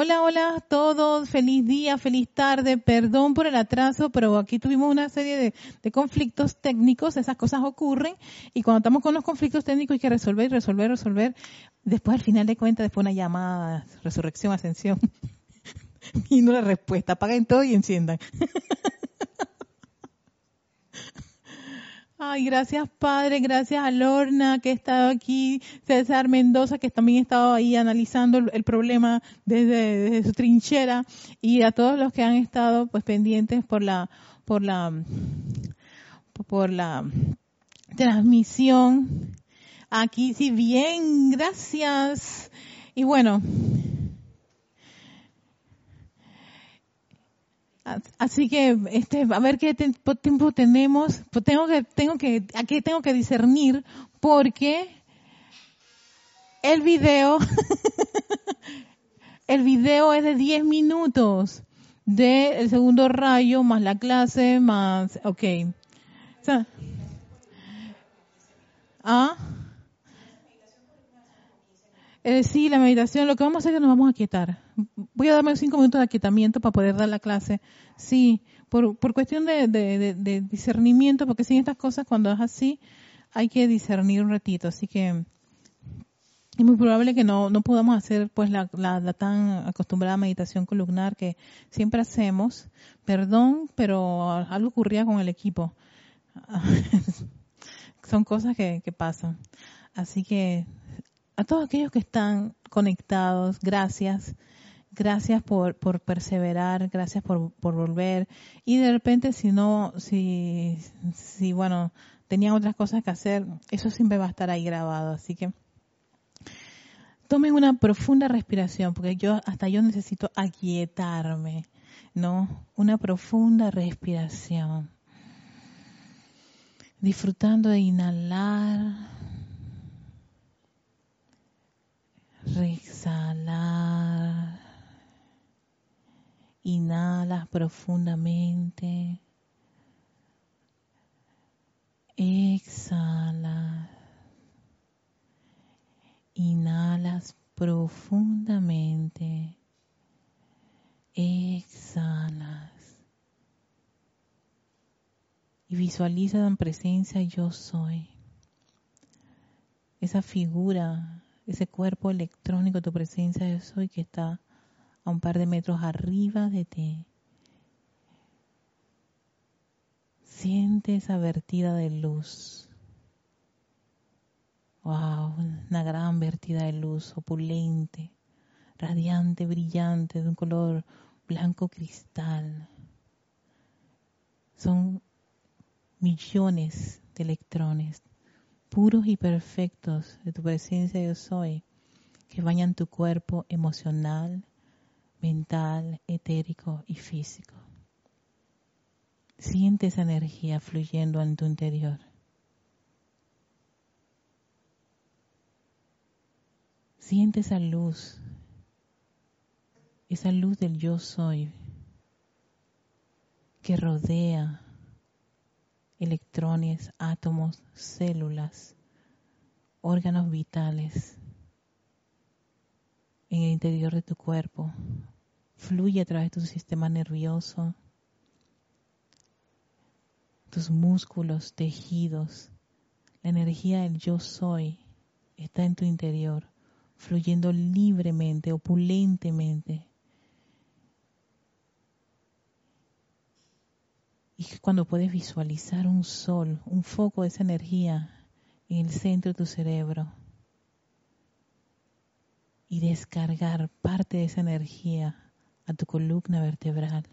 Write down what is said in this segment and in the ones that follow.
Hola, hola a todos, feliz día, feliz tarde, perdón por el atraso, pero aquí tuvimos una serie de, conflictos técnicos, esas cosas ocurren, y cuando estamos con los conflictos técnicos hay que resolver, resolver, resolver. Después, al final de cuentas, después una llamada, resurrección, ascensión, y no la respuesta, apaguen todo y enciendan. Ay, gracias Padre, gracias a Lorna que ha estado aquí, César Mendoza que también ha estado ahí analizando el, problema desde, su trinchera y a todos los que han estado pues pendientes por la por la por la transmisión. Aquí sí bien, gracias. Y bueno, Así que, este, a ver qué tiempo tenemos. Pues tengo que, tengo que, aquí tengo que discernir porque el video, el video es de 10 minutos del segundo rayo más la clase más, ok. ¿Ah? Eh, sí, la meditación, lo que vamos a hacer es que nos vamos a quietar. Voy a darme cinco minutos de aquietamiento para poder dar la clase. Sí, por, por cuestión de, discernimiento, porque sin estas cosas, cuando es así, hay que discernir un ratito. Así que es muy probable que no, no podamos hacer pues la, la, tan acostumbrada meditación columnar que siempre hacemos. Perdón, pero algo ocurría con el equipo. Son cosas que, que pasan. Así que a todos aquellos que están conectados, gracias. Gracias por, por perseverar, gracias por, por volver. Y de repente, si no, si, si, bueno, tenían otras cosas que hacer, eso siempre va a estar ahí grabado. Así que tomen una profunda respiración, porque yo, hasta yo necesito aquietarme, ¿no? Una profunda respiración. Disfrutando de inhalar Exhalar. Inhalas profundamente. Exhala. Inhalas profundamente. Exhalas. Y visualiza en presencia yo soy. Esa figura ese cuerpo electrónico, tu presencia de soy que está a un par de metros arriba de ti. Siente esa vertida de luz. Wow, una gran vertida de luz, opulente, radiante, brillante, de un color blanco cristal. Son millones de electrones puros y perfectos de tu presencia yo soy, que bañan tu cuerpo emocional, mental, etérico y físico. Siente esa energía fluyendo en tu interior. Siente esa luz, esa luz del yo soy que rodea electrones, átomos, células, órganos vitales en el interior de tu cuerpo. Fluye a través de tu sistema nervioso, tus músculos, tejidos. La energía del yo soy está en tu interior, fluyendo libremente, opulentemente Y cuando puedes visualizar un sol, un foco de esa energía en el centro de tu cerebro y descargar parte de esa energía a tu columna vertebral.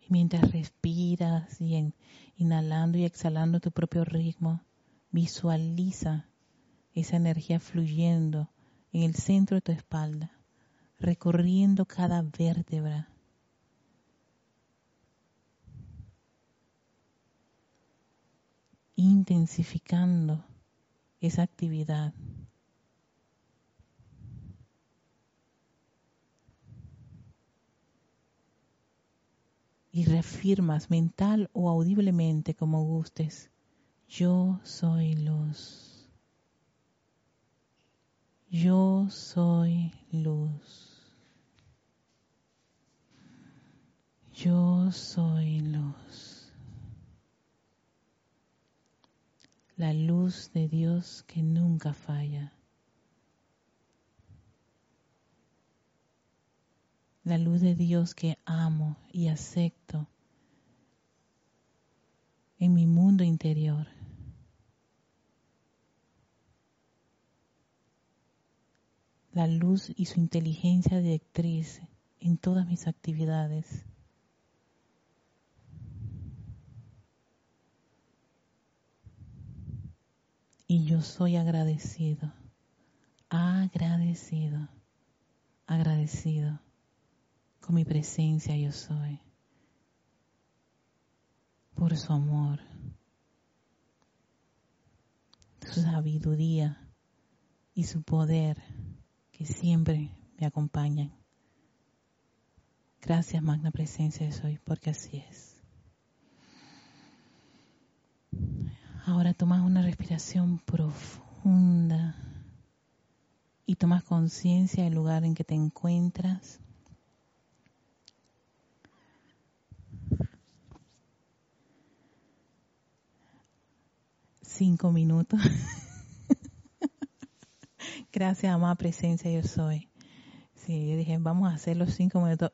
Y mientras respiras y inhalando y exhalando tu propio ritmo, visualiza esa energía fluyendo en el centro de tu espalda, recorriendo cada vértebra. intensificando esa actividad. y reafirmas mental o audiblemente como gustes, yo soy luz. Yo soy luz. Yo soy luz. La luz de Dios que nunca falla. la luz de Dios que amo y acepto en mi mundo interior. La luz y su inteligencia directriz en todas mis actividades. Y yo soy agradecido, agradecido, agradecido con mi presencia yo soy, por su amor, su sabiduría y su poder que siempre me acompañan. Gracias, Magna Presencia de Soy, porque así es. Ahora tomas una respiración profunda y tomas conciencia del lugar en que te encuentras. cinco minutos. Gracias, amada presencia, yo soy. Sí, yo dije, vamos a hacer los cinco minutos.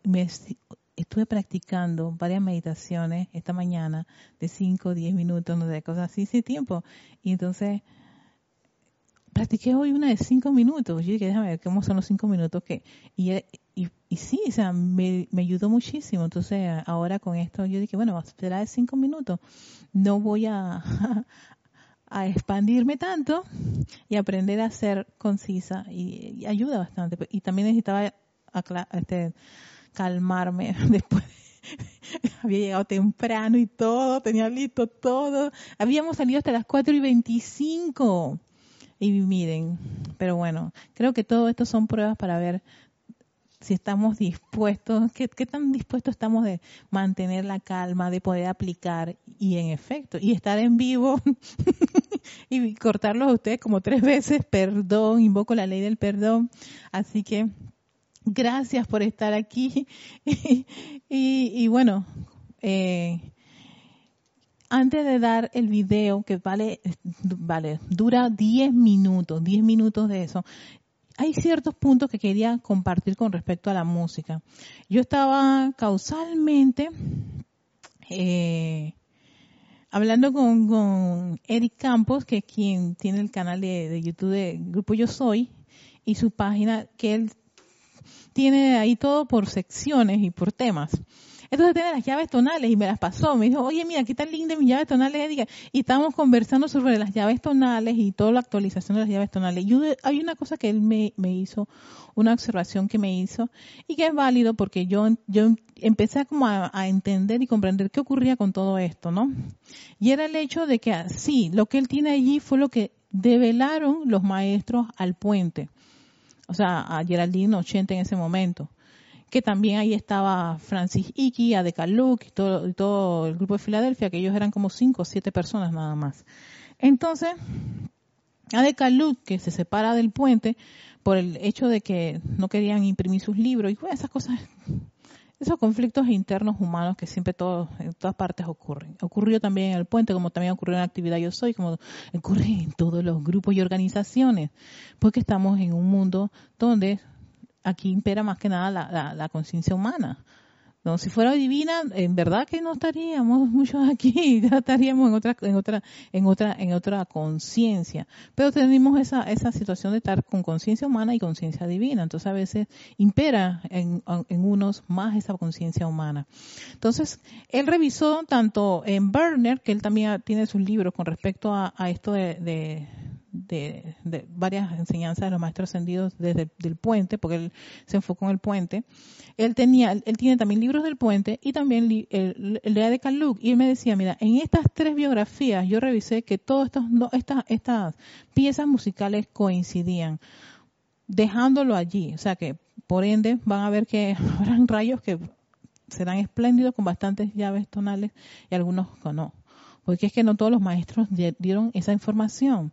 Estuve practicando varias meditaciones esta mañana de cinco, diez minutos, no sé, cosas así, sin tiempo. Y entonces, practiqué hoy una de cinco minutos. Yo dije, déjame ver cómo son los cinco minutos que... Y, sí, o sea, me, me, ayudó muchísimo. Entonces, ahora con esto, yo dije, bueno, será de cinco minutos. No voy a, a expandirme tanto y aprender a ser concisa y, ayuda bastante. Y también necesitaba este, calmarme después. Había llegado temprano y todo, tenía listo todo. Habíamos salido hasta las 4 y 25. Y miren, pero bueno, creo que todo esto son pruebas para ver si estamos dispuestos, qué, tan dispuestos estamos de mantener la calma, de poder aplicar y en efecto, y estar en vivo y cortarlos a ustedes como tres veces, perdón, invoco la ley del perdón. Así que gracias por estar aquí y, y, bueno, eh, antes de dar el video que vale, vale, dura 10 minutos, 10 minutos de eso, hay ciertos puntos que quería compartir con respecto a la música. Yo estaba causalmente eh, hablando con, Eric Campos, que es quien tiene el canal de, de YouTube de Grupo Yo Soy, y su página, que él tiene ahí todo por secciones y por temas. Entonces tiene las llaves tonales y me las pasó. Me dijo, oye, mira, qué tan linda mis llaves tonales. Y estábamos conversando sobre las llaves tonales y toda la actualización de las llaves tonales. Y hay una cosa que él me, hizo, una observación que me hizo y que es válido porque yo, yo empecé como a, entender y comprender qué ocurría con todo esto, ¿no? Y era el hecho de que sí, lo que él tiene allí fue lo que develaron los maestros al puente. O sea, a Geraldine 80 en ese momento que también ahí estaba Francis Iki, Adeca y todo, todo el grupo de Filadelfia, que ellos eran como cinco o siete personas nada más. Entonces, Adeca que se separa del puente por el hecho de que no querían imprimir sus libros y esas cosas, esos conflictos internos humanos que siempre todos, en todas partes ocurren. Ocurrió también en el puente, como también ocurrió en la actividad Yo Soy, como ocurre en todos los grupos y organizaciones, porque estamos en un mundo donde aquí impera más que nada la, la, conciencia humana. No, si fuera divina, en verdad que no estaríamos muchos aquí, ya estaríamos en otra, en otra, en otra, en otra conciencia. Pero tenemos esa, esa situación de estar con conciencia humana y conciencia divina. Entonces a veces impera en, unos más esa conciencia humana. Entonces, él revisó tanto en Berner, que él también tiene sus libros con respecto a, esto de, varias enseñanzas de los maestros ascendidos desde el puente, porque él se enfocó en el puente. Él tenía, él tiene también libros del puente y también el, el de Kaluk. Y él me decía, mira, en estas tres biografías yo revisé que todas estas, estas piezas musicales coincidían, dejándolo allí. O sea que, por ende, van a ver que habrán rayos que serán espléndidos con bastantes llaves tonales y algunos no. Porque es que no todos los maestros dieron esa información.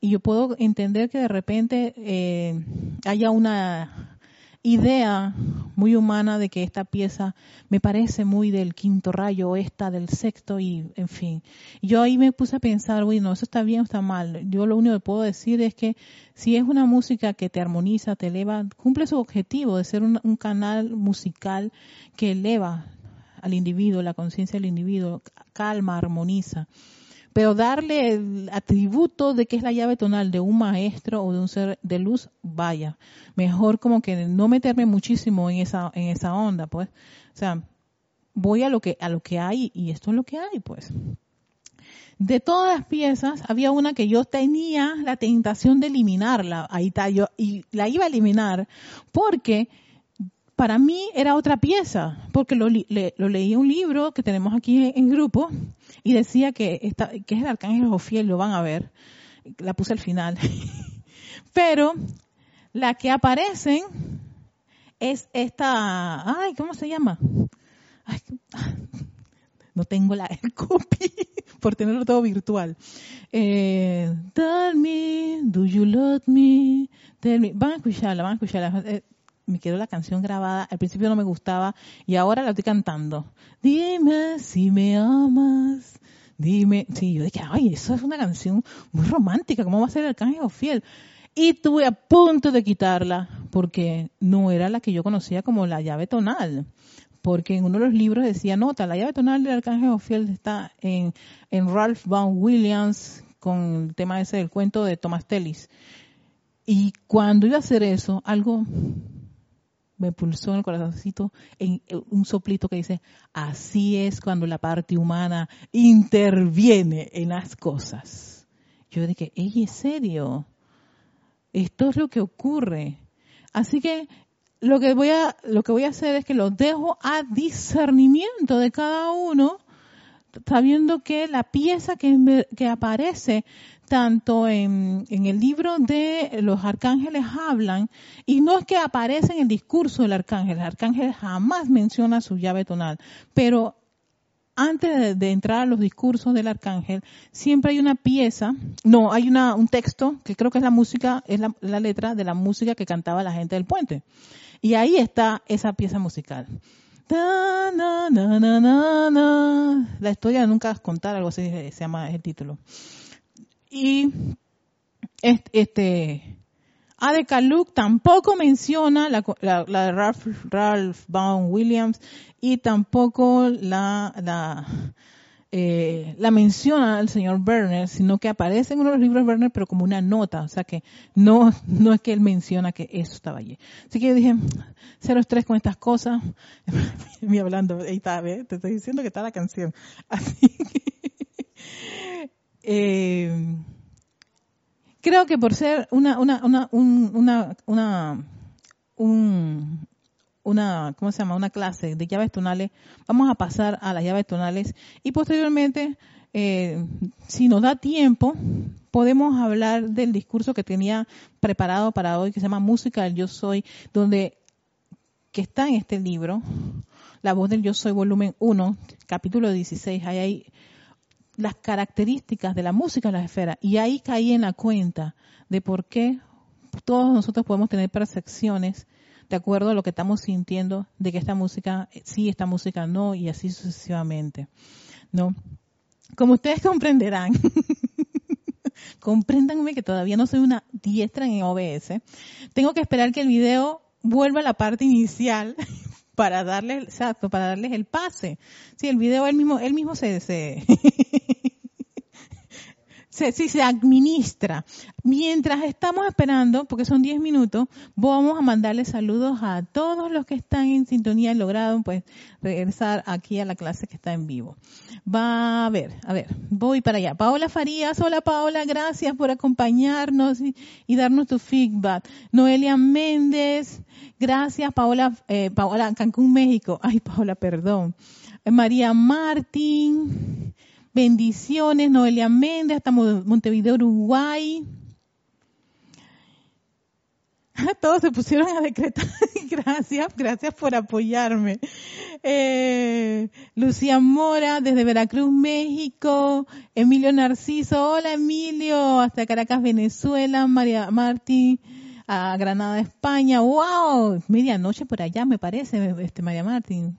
Y yo puedo entender que de repente eh, haya una idea muy humana de que esta pieza me parece muy del quinto rayo, esta del sexto y en fin. Yo ahí me puse a pensar, bueno, eso está bien o está mal. Yo lo único que puedo decir es que si es una música que te armoniza, te eleva, cumple su objetivo de ser un canal musical que eleva al individuo, la conciencia del individuo, calma, armoniza pero darle el atributo de que es la llave tonal de un maestro o de un ser de luz, vaya, mejor como que no meterme muchísimo en esa en esa onda, pues. O sea, voy a lo que a lo que hay y esto es lo que hay, pues. De todas las piezas, había una que yo tenía la tentación de eliminarla, ahí está yo y la iba a eliminar porque para mí era otra pieza, porque lo, lo leí un libro que tenemos aquí en, grupo y decía que, esta, que es el arcángel Jofiel, lo van a ver, la puse al final. Pero la que aparecen es esta, ay, ¿cómo se llama? no tengo la copy por tenerlo todo virtual. Eh, tell me, do you love me? Tell me. Van a escucharla, van a escucharla. Eh, me quedó la canción grabada, al principio no me gustaba y ahora la estoy cantando. Dime si me amas, dime, sí, yo dije, ay, eso es una canción muy romántica, ¿cómo va a ser el arcángel fiel? Y estuve a punto de quitarla porque no era la que yo conocía como la llave tonal. Porque en uno de los libros decía, nota, la llave tonal del arcángel Ofiel está en, en Ralph Vaughan Williams con el tema ese del cuento de Thomas Tellis. Y cuando iba a hacer eso, algo me pulsó en el corazoncito un soplito que dice, así es cuando la parte humana interviene en las cosas. Yo dije, ey, ¿es serio? Esto es lo que ocurre. Así que lo que voy a, lo que voy a hacer es que lo dejo a discernimiento de cada uno, sabiendo que la pieza que, que aparece tanto en, el libro de los arcángeles hablan, y no es que aparece en el discurso del arcángel, el arcángel jamás menciona su llave tonal, pero antes de, entrar a los discursos del arcángel, siempre hay una pieza, no, hay una, un texto, que creo que es la música, es la, letra de la música que cantaba la gente del puente. Y ahí está esa pieza musical. la historia nunca contar, algo así se llama el título. Y este, Adeka Luke tampoco menciona la, de Ralph, Ralph Vaughan Williams y tampoco la, la, eh, la menciona el señor Werner, sino que aparece en uno de los libros de Werner, pero como una nota, o sea que no, no es que él menciona que eso estaba allí. Así que yo dije, cero estrés con estas cosas. Me hablando, ahí está, te estoy diciendo que está la canción. Así que, eh, creo que por ser una, una, una, una, una, un, una, ¿cómo se llama? Una clase de llaves tonales, vamos a pasar a las llaves tonales y posteriormente, eh, si nos da tiempo, podemos hablar del discurso que tenía preparado para hoy, que se llama Música del Yo Soy, donde, que está en este libro, La voz del Yo Soy, volumen 1, capítulo 16, ahí hay las características de la música en las esferas. Y ahí caí en la cuenta de por qué todos nosotros podemos tener percepciones de acuerdo a lo que estamos sintiendo de que esta música sí, esta música no, y así sucesivamente. ¿No? Como ustedes comprenderán, compréndanme que todavía no soy una diestra en OBS, tengo que esperar que el video vuelva a la parte inicial para darles, exacto, para darles el pase. Sí, el video él mismo, él mismo se, se se, sí, se administra. Mientras estamos esperando, porque son 10 minutos, vamos a mandarle saludos a todos los que están en sintonía y lograron pues regresar aquí a la clase que está en vivo. Va a ver, a ver, voy para allá. Paola Farías, hola Paola, gracias por acompañarnos y, darnos tu feedback. Noelia Méndez, gracias Paola, eh, Paola Cancún, México. Ay, Paola, perdón. María Martín, Bendiciones, Noelia Méndez, hasta Montevideo, Uruguay. Todos se pusieron a decretar. gracias, gracias por apoyarme. Eh, Lucía Mora, desde Veracruz, México. Emilio Narciso, hola Emilio, hasta Caracas, Venezuela. María Martín, a Granada, España. ¡Wow! Medianoche por allá, me parece, este María Martín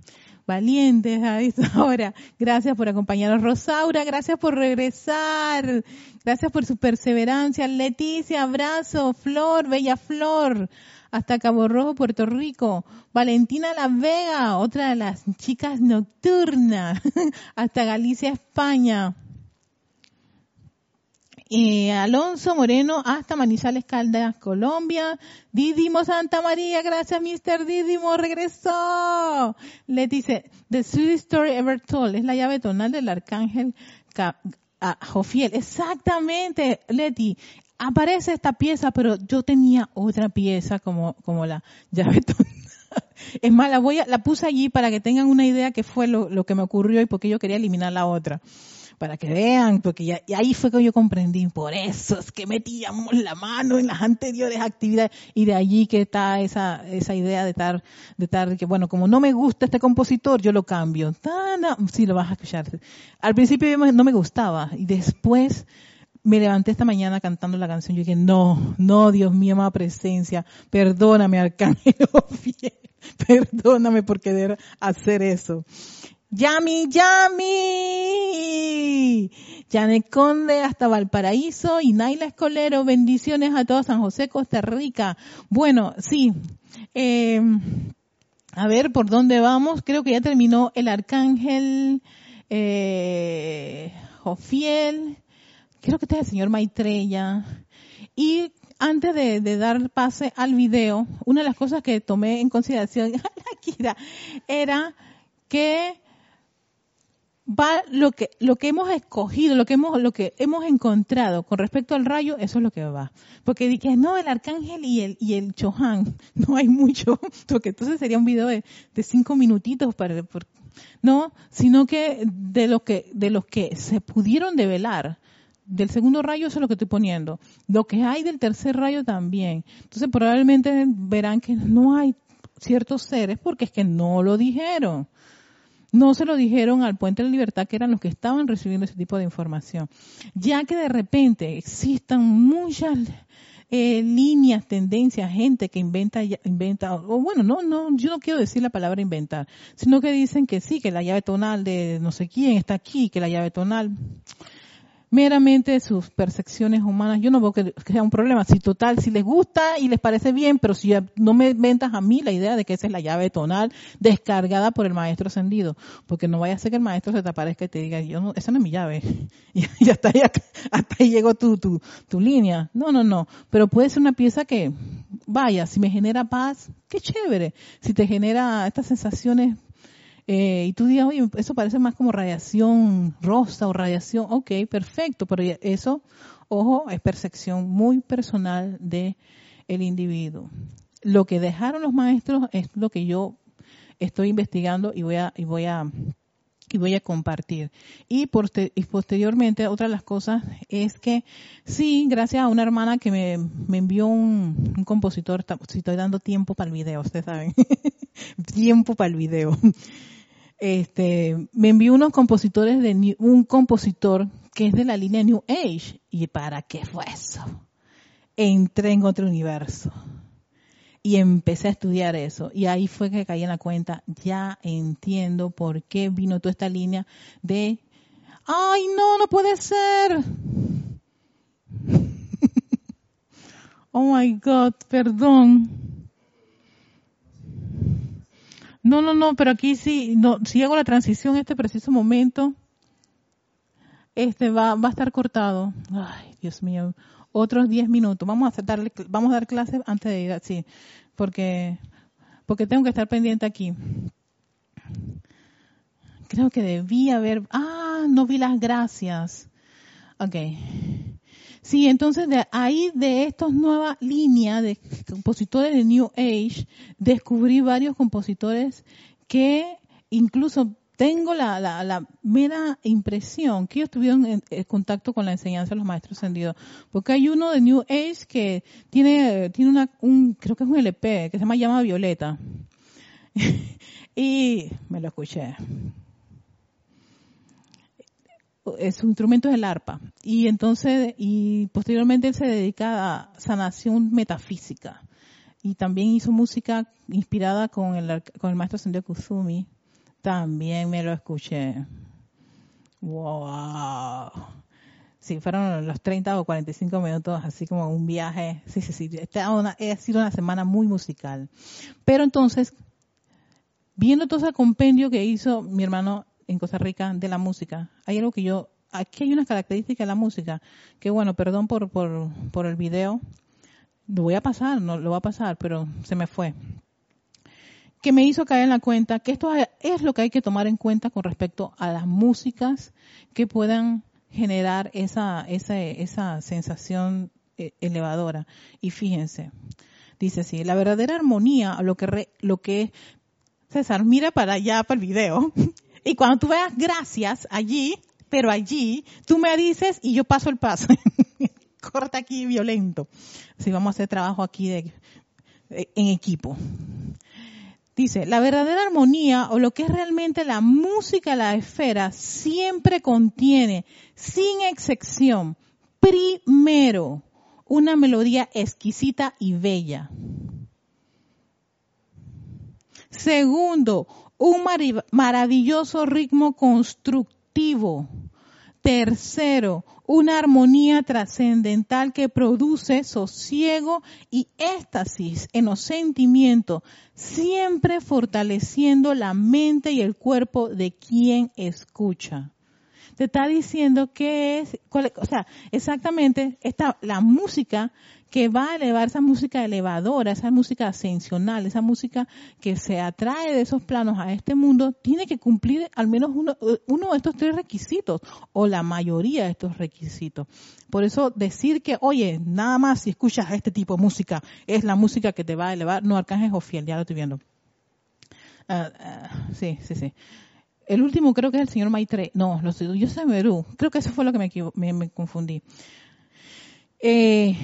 valientes a esta hora. Gracias por acompañarnos, Rosaura. Gracias por regresar. Gracias por su perseverancia. Leticia, abrazo. Flor, bella Flor. Hasta Cabo Rojo, Puerto Rico. Valentina La Vega, otra de las chicas nocturnas. Hasta Galicia, España. Eh, Alonso Moreno hasta Manizales Caldas, Colombia. Didimo Santa María, gracias Mr. Didimo, regresó. Le dice, The sweetest story ever told, es la llave tonal del arcángel Jofiel. Exactamente, Leti. Aparece esta pieza, pero yo tenía otra pieza como, como la llave tonal. Es más, la voy a, la puse allí para que tengan una idea que fue lo, lo que me ocurrió y porque yo quería eliminar la otra para que vean, porque ya, y ahí fue que yo comprendí, por eso es que metíamos la mano en las anteriores actividades, y de allí que está esa, esa idea de estar, de estar, que bueno, como no me gusta este compositor, yo lo cambio. sí, lo vas a escuchar. Al principio no me gustaba, y después, me levanté esta mañana cantando la canción. Yo dije, no, no, Dios mío, amada presencia, perdóname, Arcángel perdóname por querer hacer eso. Yami, Yami. Janet Conde hasta Valparaíso y Naila Escolero, bendiciones a todos San José, Costa Rica. Bueno, sí. Eh, a ver por dónde vamos. Creo que ya terminó el arcángel eh, Jofiel. Creo que está el señor Maitreya. Y antes de, de, dar pase al video, una de las cosas que tomé en consideración era que va lo que lo que hemos escogido, lo que hemos lo que hemos encontrado con respecto al rayo, eso es lo que va. Porque dije, no, el arcángel y el y el Chohan, no hay mucho, porque entonces sería un video de, de cinco minutitos para no, sino que de los que de los que se pudieron develar del segundo rayo eso es lo que estoy poniendo. Lo que hay del tercer rayo también. Entonces probablemente verán que no hay ciertos seres porque es que no lo dijeron no se lo dijeron al Puente de la Libertad, que eran los que estaban recibiendo ese tipo de información. Ya que de repente existan muchas eh, líneas, tendencias, gente que inventa, inventa, o bueno, no, no, yo no quiero decir la palabra inventar, sino que dicen que sí, que la llave tonal de no sé quién está aquí, que la llave tonal, meramente sus percepciones humanas, yo no veo que, sea un problema. Si total, si les gusta y les parece bien, pero si no me inventas a mí la idea de que esa es la llave tonal descargada por el maestro ascendido, porque no vaya a ser que el maestro se te aparezca y te diga, yo no, esa no es mi llave. y, hasta ahí, hasta ahí llegó tu, tu, tu línea. No, no, no. Pero puede ser una pieza que, vaya, si me genera paz, qué chévere. Si te genera estas sensaciones eh, y tú digas, oye, eso parece más como radiación rosa o radiación, ok, perfecto, pero eso, ojo, es percepción muy personal de individuo. Lo que dejaron los maestros es lo que yo estoy investigando y voy a, y voy a, y voy a compartir. Y, posteriormente, otra de las cosas es que sí, gracias a una hermana que me, me envió un, un, compositor, si estoy dando tiempo para el video, ustedes saben, tiempo para el video este, me envió unos compositores de un compositor que es de la línea New Age. ¿Y para qué fue eso? Entré en otro universo y empecé a estudiar eso. Y ahí fue que caí en la cuenta, ya entiendo por qué vino toda esta línea de, ay, no, no puede ser. oh my God, perdón. No, no, no, pero aquí sí, no, si hago la transición en este preciso momento, este va, va a estar cortado. Ay, Dios mío, otros 10 minutos. Vamos a darle, vamos a dar clases antes de ir así, porque, porque tengo que estar pendiente aquí. Creo que debí haber, ah, no vi las gracias. Okay. Sí, entonces de ahí de estas nuevas líneas de compositores de New Age, descubrí varios compositores que incluso tengo la, la, mera impresión que ellos tuvieron en, contacto con la enseñanza de los maestros ascendidos. Porque hay uno de New Age que tiene, tiene una, un, creo que es un LP, que se llama Llama Violeta. y me lo escuché. Su instrumento es el arpa. Y entonces, y posteriormente él se dedica a sanación metafísica. Y también hizo música inspirada con el, con el maestro ascendido Kuzumi también me lo escuché. Wow. Sí, fueron los 30 o 45 minutos, así como un viaje. Sí, sí, sí. Esta una, ha sido una semana muy musical. Pero entonces, viendo todo ese compendio que hizo mi hermano en Costa Rica de la música, hay algo que yo, aquí hay una característica de la música, que bueno, perdón por, por, por el video, lo voy a pasar, no lo voy a pasar, pero se me fue. Que me hizo caer en la cuenta que esto es lo que hay que tomar en cuenta con respecto a las músicas que puedan generar esa, esa, esa sensación eh, elevadora. Y fíjense, dice así, la verdadera armonía, lo que, lo que, César, mira para allá, para el video, y cuando tú veas gracias allí, pero allí, tú me dices y yo paso el paso. Corta aquí violento. Si vamos a hacer trabajo aquí de, en equipo. Dice, la verdadera armonía o lo que es realmente la música la esfera siempre contiene, sin excepción, primero, una melodía exquisita y bella. Segundo, un maravilloso ritmo constructivo. Tercero, una armonía trascendental que produce sosiego y éxtasis en los sentimientos, siempre fortaleciendo la mente y el cuerpo de quien escucha. Te está diciendo que es, o sea, exactamente esta, la música que va a elevar esa música elevadora, esa música ascensional, esa música que se atrae de esos planos a este mundo, tiene que cumplir al menos uno, uno de estos tres requisitos o la mayoría de estos requisitos. Por eso decir que, oye, nada más si escuchas este tipo de música es la música que te va a elevar, no, Arcángel Jofiel, ya lo estoy viendo. Ah, ah, sí, sí, sí. El último creo que es el señor Maitre. No, lo sé, yo soy Merú. Creo que eso fue lo que me, me, me confundí. Eh,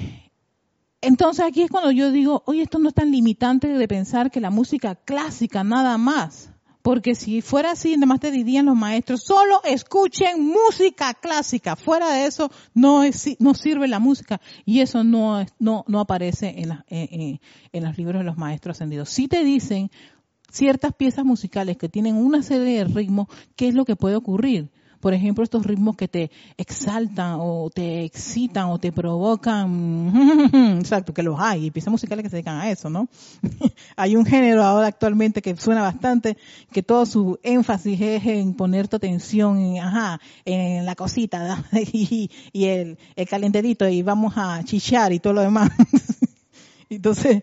entonces aquí es cuando yo digo, oye, esto no es tan limitante de pensar que la música clásica nada más. Porque si fuera así, además te dirían los maestros, solo escuchen música clásica. Fuera de eso, no, es, no sirve la música. Y eso no, no, no aparece en, en los libros de los maestros ascendidos. Si te dicen ciertas piezas musicales que tienen una serie de ritmos, ¿qué es lo que puede ocurrir? por ejemplo, estos ritmos que te exaltan o te excitan o te provocan, exacto, que los hay, y piezas musicales que se dedican a eso, ¿no? hay un género ahora actualmente que suena bastante, que todo su énfasis es en poner tu atención en, ajá, en la cosita, y, el, el y vamos a chichar y todo lo demás. Entonces,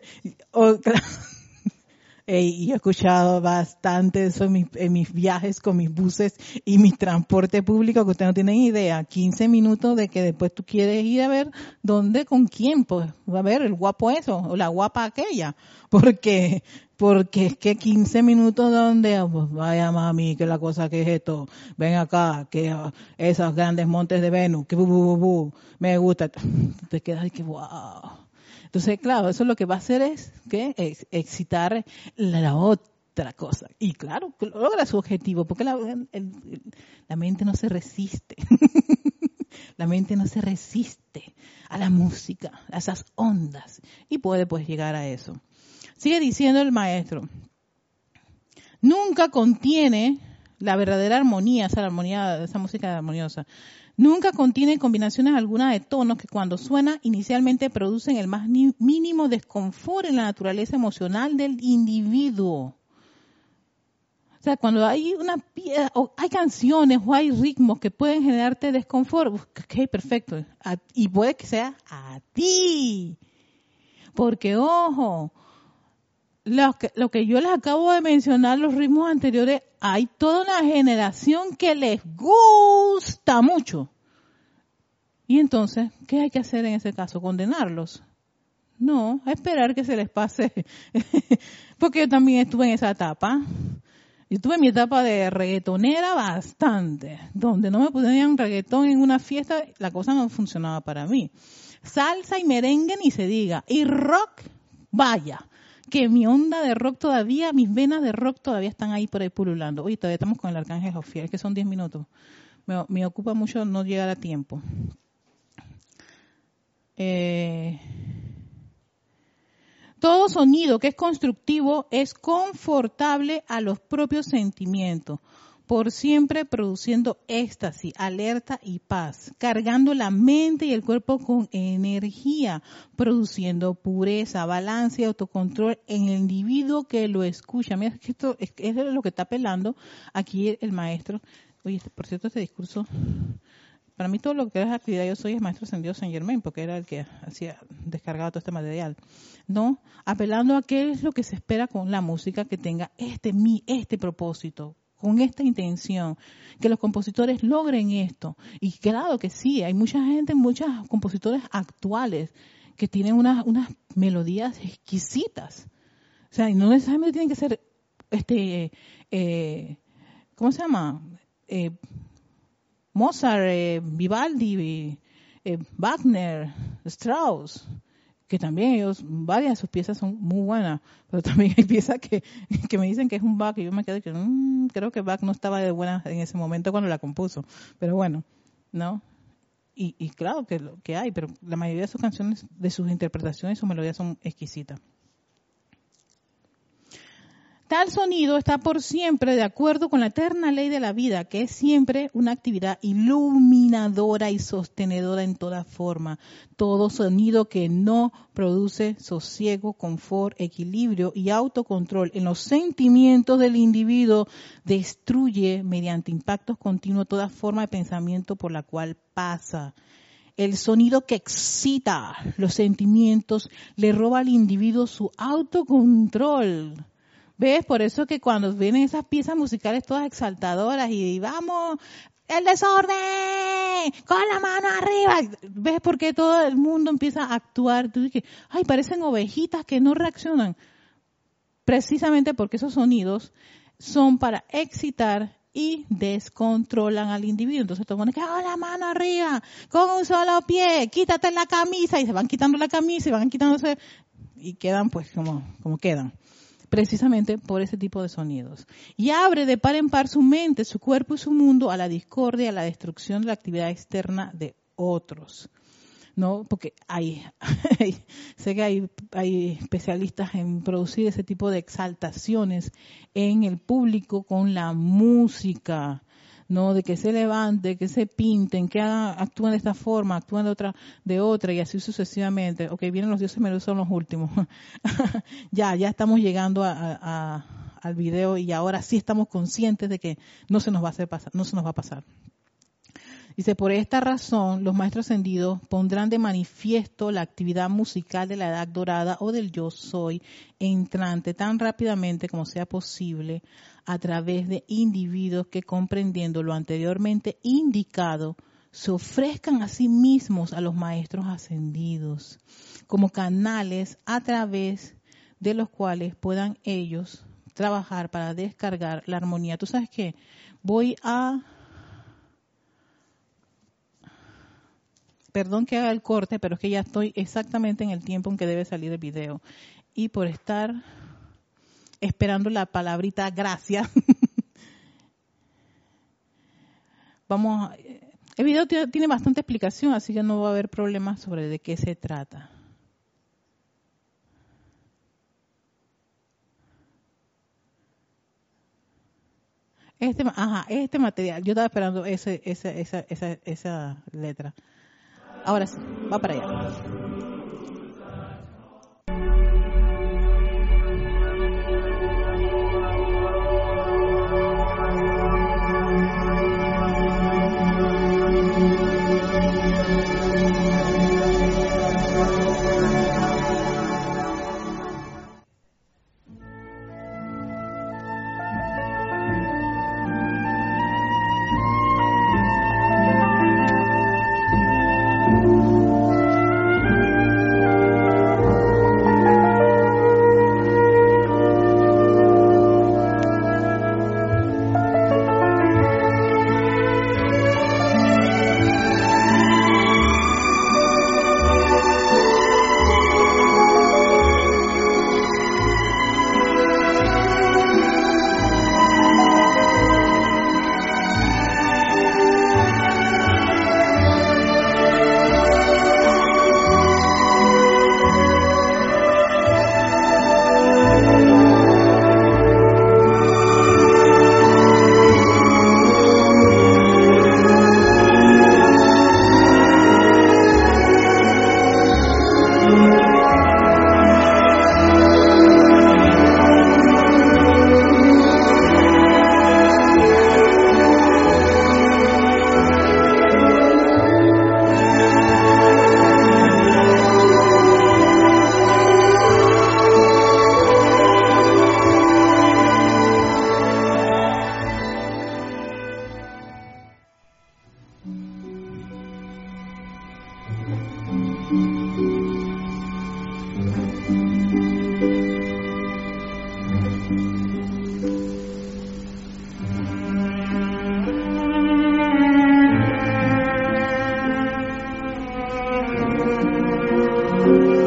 y he escuchado bastante eso en mis, viajes con mis buses y mi transporte público, que ustedes no tienen idea. 15 minutos de que después tú quieres ir a ver dónde, con quién, pues a ver el guapo eso, o la guapa aquella. Porque, porque es que 15 minutos donde, ah, pues vaya mami, que la cosa que es esto, ven acá, que esos grandes montes de Venus, que bu, bu, me gusta. Te quedas que wow entonces, claro, eso lo que va a hacer es excitar la otra cosa. Y claro, logra su objetivo, porque la, la mente no se resiste. la mente no se resiste a la música, a esas ondas, y puede pues llegar a eso. Sigue diciendo el maestro, nunca contiene la verdadera armonía, esa armonía, esa música armoniosa, Nunca contiene combinaciones algunas de tonos que cuando suena inicialmente producen el más mínimo desconfort en la naturaleza emocional del individuo. O sea, cuando hay una o hay canciones o hay ritmos que pueden generarte desconfort, ok, perfecto. y puede que sea a ti. Porque, ojo, lo que yo les acabo de mencionar, los ritmos anteriores, hay toda una generación que les gusta mucho. Y entonces, ¿qué hay que hacer en ese caso? ¿Condenarlos? No, esperar que se les pase. Porque yo también estuve en esa etapa. Yo tuve mi etapa de reggaetonera bastante, donde no me ponían reggaetón en una fiesta, la cosa no funcionaba para mí. Salsa y merengue ni se diga. Y rock, vaya, que mi onda de rock todavía, mis venas de rock todavía están ahí por ahí pululando. Oye, todavía estamos con el Arcángel Jofiel, que son 10 minutos. Me, ocupa mucho no llegar a tiempo. Eh, todo sonido que es constructivo es confortable a los propios sentimientos, por siempre produciendo éxtasis, alerta y paz, cargando la mente y el cuerpo con energía, produciendo pureza, balance y autocontrol en el individuo que lo escucha. Mira, esto es, lo que está apelando aquí el maestro. Oye, por cierto, este discurso para mí todo lo que es actividad yo soy es maestro ascendido San Germain, porque era el que hacía, descargaba todo este material. ¿No? Apelando a qué es lo que se espera con la música que tenga este, mi, este propósito, con esta intención, que los compositores logren esto. Y claro que sí, hay mucha gente, muchos compositores actuales que tienen unas, unas melodías exquisitas. O sea, no necesariamente tienen que ser, este, eh, ¿cómo se llama? Eh, Mozart, eh, Vivaldi, eh, Wagner, Strauss, que también ellos, varias de sus piezas son muy buenas, pero también hay piezas que, que me dicen que es un Bach y yo me quedo que mmm, creo que Bach no estaba de buena en ese momento cuando la compuso, pero bueno, ¿no? Y, y claro que, que hay, pero la mayoría de sus canciones, de sus interpretaciones, sus melodías son exquisitas. Tal sonido está por siempre de acuerdo con la eterna ley de la vida, que es siempre una actividad iluminadora y sostenedora en toda forma. Todo sonido que no produce sosiego, confort, equilibrio y autocontrol en los sentimientos del individuo destruye mediante impactos continuos toda forma de pensamiento por la cual pasa. El sonido que excita los sentimientos le roba al individuo su autocontrol ¿Ves? Por eso que cuando vienen esas piezas musicales todas exaltadoras y vamos, el desorden, con la mano arriba. ¿Ves por qué todo el mundo empieza a actuar? Tú dices, ay, parecen ovejitas que no reaccionan. Precisamente porque esos sonidos son para excitar y descontrolan al individuo. Entonces todo el mundo que con la mano arriba, con un solo pie, quítate la camisa y se van quitando la camisa y van quitándose y quedan pues como, como quedan precisamente por ese tipo de sonidos. Y abre de par en par su mente, su cuerpo y su mundo a la discordia, a la destrucción de la actividad externa de otros. ¿no? Porque hay, sé que hay, hay especialistas en producir ese tipo de exaltaciones en el público con la música, ¿no? De que se levante, que se pinten, que actúen de esta forma, actúen de otra, de otra y así sucesivamente. Ok, vienen los dioses menos son los últimos. ya, ya estamos llegando a, al video y ahora sí estamos conscientes de que no se nos va a pasar, no se nos va a pasar. Dice, por esta razón, los maestros ascendidos pondrán de manifiesto la actividad musical de la edad dorada o del yo soy entrante tan rápidamente como sea posible a través de individuos que comprendiendo lo anteriormente indicado, se ofrezcan a sí mismos a los maestros ascendidos como canales a través de los cuales puedan ellos trabajar para descargar la armonía. Tú sabes que voy a perdón que haga el corte, pero es que ya estoy exactamente en el tiempo en que debe salir el video. Y por estar esperando la palabrita gracias, vamos, a, el video tiene bastante explicación, así que no va a haber problemas sobre de qué se trata. Este, ajá, este material, yo estaba esperando ese, esa, esa, esa, esa letra. Ahora sí, va para allá. Música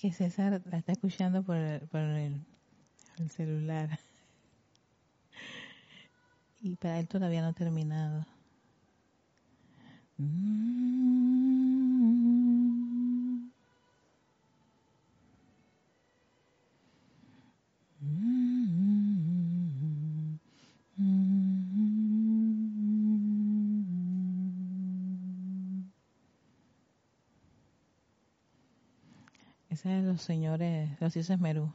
que César la está escuchando por el, por el, el celular. Y para él todavía no ha terminado. Ese es los señores, los dioses Merú.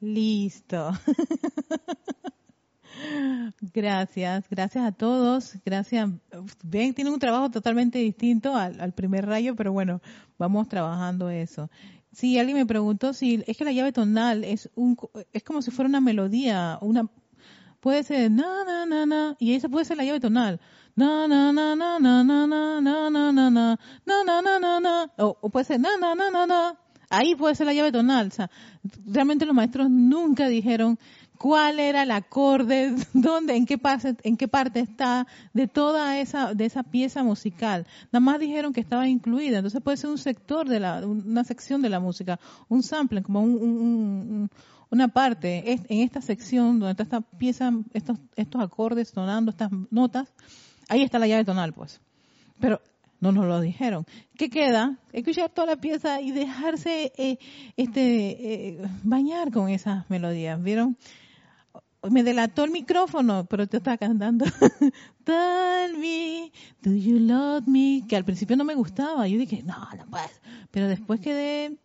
Listo. Gracias, gracias a todos. Gracias. Ven, tienen un trabajo totalmente distinto al, primer rayo, pero bueno, vamos trabajando eso. Sí, alguien me preguntó si es que la llave tonal es un es como si fuera una melodía, una puede ser na na na na y esa puede ser la llave tonal. Na na na na na na na na na na na na na na na o puede ser na na na na na ahí puede ser la llave tonal. O sea, realmente los maestros nunca dijeron cuál era el acorde, dónde, en qué parte, en qué parte está de toda esa, de esa pieza musical. Nada más dijeron que estaba incluida. Entonces puede ser un sector de la, una sección de la música, un sample, como un, una parte. En esta sección donde está esta pieza, estos, estos acordes sonando, estas notas, ahí está la llave tonal, pues. Pero no nos lo dijeron. ¿Qué queda? Escuchar toda la pieza y dejarse eh, este eh, bañar con esas melodías. ¿Vieron? Me delató el micrófono, pero te está cantando. Tell me, do you love me? Que al principio no me gustaba. Yo dije, no, no puedes. Pero después quedé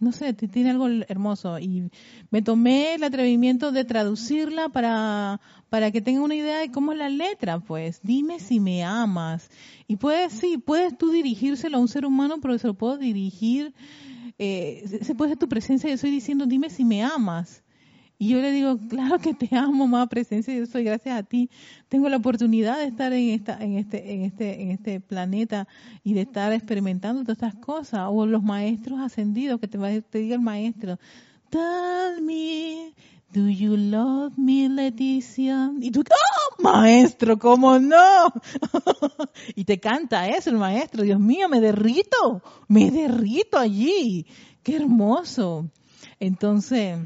no sé, tiene algo hermoso. Y me tomé el atrevimiento de traducirla para, para que tenga una idea de cómo es la letra, pues. Dime si me amas. Y puedes, sí, puedes tú dirigírselo a un ser humano, pero se lo puedo dirigir, eh, se puede ser tu presencia, yo estoy diciendo, dime si me amas. Y yo le digo, claro que te amo, más presencia, yo soy gracias a ti. Tengo la oportunidad de estar en esta, en este, en este, en este planeta y de estar experimentando todas estas cosas. O los maestros ascendidos, que te, te diga el maestro, tell me, do you love me, Leticia? Y tú, ¡oh, maestro, cómo no! y te canta eso el maestro, Dios mío, me derrito, me derrito allí. Qué hermoso. Entonces,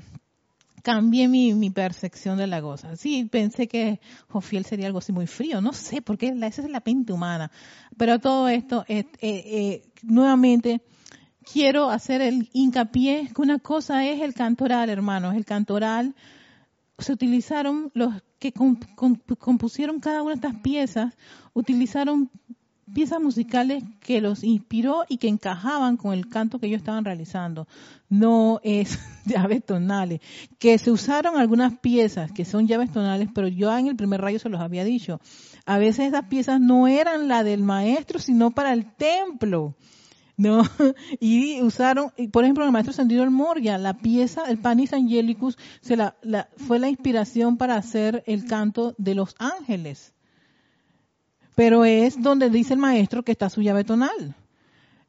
cambié mi, mi, percepción de la cosa. Sí, pensé que Jofiel sería algo así muy frío, no sé, porque esa es la mente humana. Pero todo esto, eh, eh, nuevamente, quiero hacer el hincapié que una cosa es el cantoral, hermanos. El cantoral se utilizaron, los que compusieron cada una de estas piezas, utilizaron piezas musicales que los inspiró y que encajaban con el canto que ellos estaban realizando. No es llaves tonales. Que se usaron algunas piezas que son llaves tonales, pero yo en el primer rayo se los había dicho. A veces esas piezas no eran la del maestro, sino para el templo. ¿no? Y usaron, por ejemplo, el maestro Sendido el Moria, la pieza, el Panis Angelicus, se la, fue la inspiración para hacer el canto de los ángeles pero es donde dice el maestro que está su llave tonal.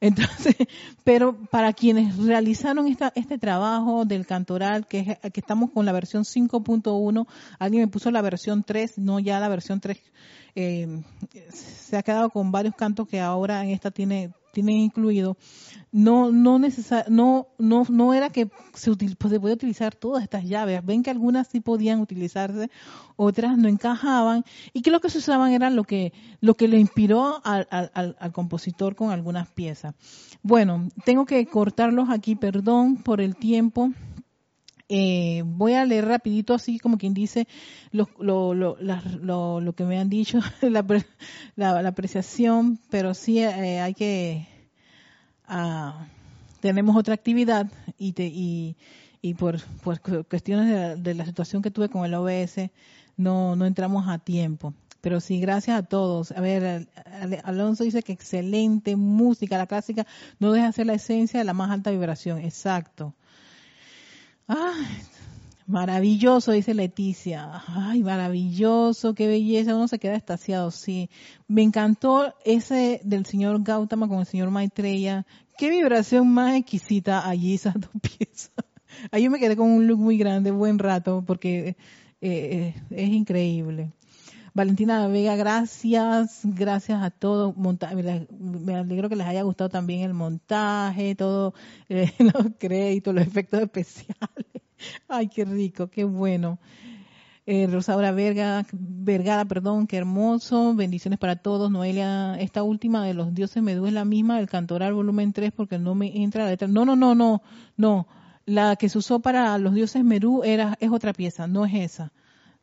Entonces, pero para quienes realizaron esta, este trabajo del cantoral, que, que estamos con la versión 5.1, alguien me puso la versión 3, no ya la versión 3, eh, se ha quedado con varios cantos que ahora en esta tiene tienen incluido, no no no no no era que se, pues, se podía utilizar todas estas llaves. Ven que algunas sí podían utilizarse, otras no encajaban y que lo que se usaban era lo que lo que le inspiró al, al compositor con algunas piezas. Bueno, tengo que cortarlos aquí, perdón por el tiempo. Eh, voy a leer rapidito así como quien dice lo, lo, lo, lo que me han dicho, la, la, apreciación, pero sí eh, hay que... Uh, tenemos otra actividad y, te, y, y por, por cuestiones de la, situación que tuve con el OBS no, no entramos a tiempo. Pero sí, gracias a todos. A ver, Alonso dice que excelente música, la clásica no deja ser la esencia de la más alta vibración. Exacto. Ah, Maravilloso, dice Leticia. Ay, maravilloso, qué belleza. Uno se queda estaciado, sí. Me encantó ese del señor Gautama con el señor Maitreya. Qué vibración más exquisita allí esas dos piezas. Ahí yo me quedé con un look muy grande, buen rato, porque eh, eh, es increíble. Valentina Vega, gracias, gracias a todos. Me alegro que les haya gustado también el montaje, todo, eh, los créditos, los efectos especiales. Ay, qué rico, qué bueno. Eh, Rosaura Verga, Vergara, perdón, qué hermoso. Bendiciones para todos. Noelia, esta última de los dioses me duele la misma, el cantoral volumen 3, porque no me entra la letra. No, no, no, no, no. La que se usó para los dioses Merú era, es otra pieza, no es esa.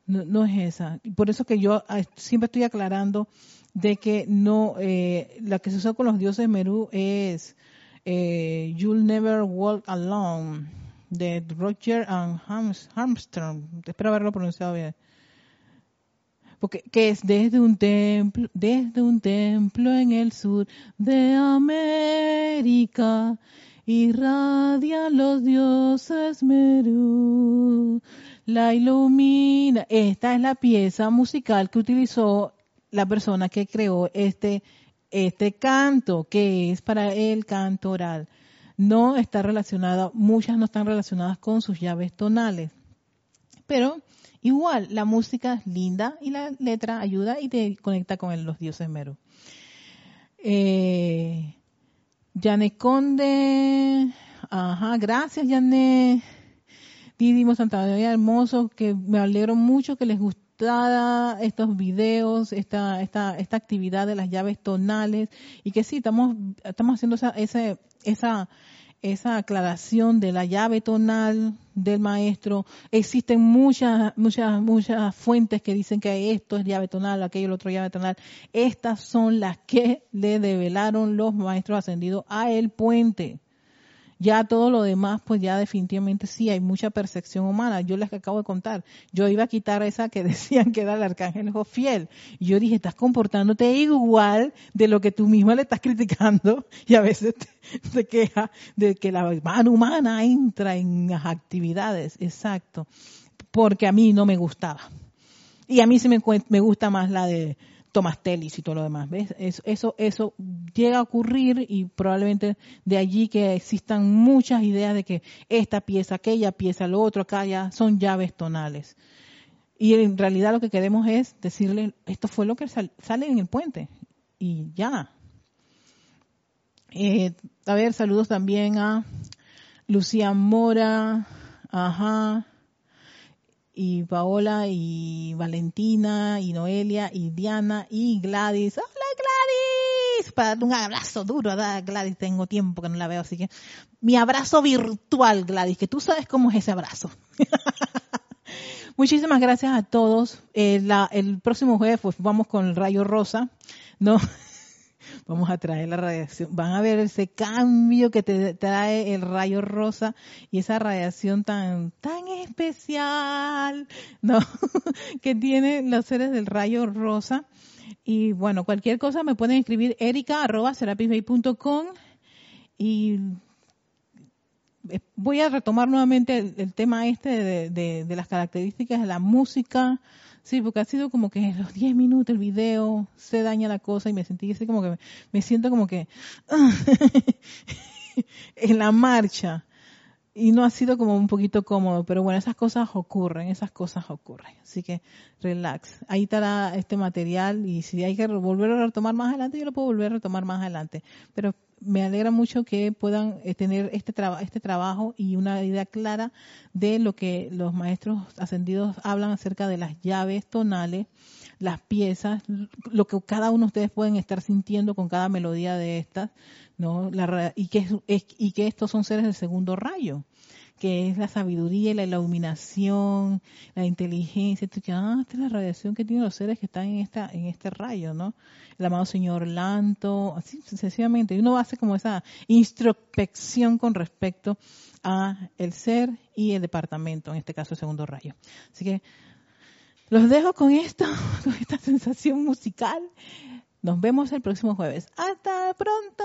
No, es esa. Por eso que yo ah, siempre estoy aclarando de que no, eh, la que se usó con los dioses Merú es eh, You'll Never Walk Alone de Roger and Armstrong. Espero haberlo pronunciado bien. Porque que es desde un templo, desde un templo en el sur de América irradian los dioses Merú la ilumina. Esta es la pieza musical que utilizó la persona que creó este, este canto, que es para el canto oral. No está relacionada, muchas no están relacionadas con sus llaves tonales. Pero igual, la música es linda y la letra ayuda y te conecta con los dioses mero. Eh, Conde, ajá, gracias Janet. Didimo Santa María Hermoso, que me alegro mucho que les gustara estos videos, esta, esta, esta actividad de las llaves tonales y que sí, estamos, estamos haciendo esa, esa, esa, esa aclaración de la llave tonal del maestro. Existen muchas, muchas, muchas fuentes que dicen que esto es llave tonal, aquello es otro llave tonal. Estas son las que le develaron los maestros ascendidos a el puente. Ya todo lo demás, pues ya definitivamente sí hay mucha percepción humana. Yo les acabo de contar, yo iba a quitar esa que decían que era el arcángel fiel. Y yo dije, estás comportándote igual de lo que tú misma le estás criticando y a veces te, queja de que la mano humana entra en las actividades. Exacto. Porque a mí no me gustaba. Y a mí sí me, me gusta más la de Thomas Tellis y todo lo demás. ¿ves? Eso, eso, llega a ocurrir y probablemente de allí que existan muchas ideas de que esta pieza, aquella pieza, lo otro acá ya son llaves tonales. Y en realidad lo que queremos es decirle, esto fue lo que sale en el puente. Y ya. Eh, a ver, saludos también a Lucía Mora, ajá, y Paola y Valentina y Noelia y Diana y Gladys. Hola Gladys, para un abrazo duro, ¿verdad? Gladys, tengo tiempo que no la veo, así que mi abrazo virtual, Gladys, que tú sabes cómo es ese abrazo. Muchísimas gracias a todos. Eh, el próximo jueves pues vamos con el rayo rosa, ¿no? Vamos a traer la radiación. Van a ver ese cambio que te trae el rayo rosa y esa radiación tan, tan especial, ¿no? que tienen los seres del rayo rosa. Y bueno, cualquier cosa me pueden escribir erica arroba y voy a retomar nuevamente el, tema este de, las características de la música, Sí, porque ha sido como que los 10 minutos el video se daña la cosa y me sentí así como que me, siento como que en la marcha y no ha sido como un poquito cómodo, pero bueno, esas cosas ocurren, esas cosas ocurren. Así que relax. Ahí estará este material y si hay que volver a retomar más adelante, yo lo puedo volver a retomar más adelante. Pero me alegra mucho que puedan eh, tener este, este trabajo y una idea clara de lo que los maestros ascendidos hablan acerca de las llaves tonales, las piezas, lo que cada uno de ustedes pueden estar sintiendo con cada melodía de estas, ¿no? La, y, que y que estos son seres del segundo rayo que es la sabiduría la iluminación, la inteligencia, que, ah, esta es la radiación que tienen los seres que están en esta, en este rayo, ¿no? El amado señor Lanto, así sucesivamente. Y uno hace como esa introspección con respecto a el ser y el departamento, en este caso el segundo rayo. Así que los dejo con esto, con esta sensación musical. Nos vemos el próximo jueves. Hasta pronto.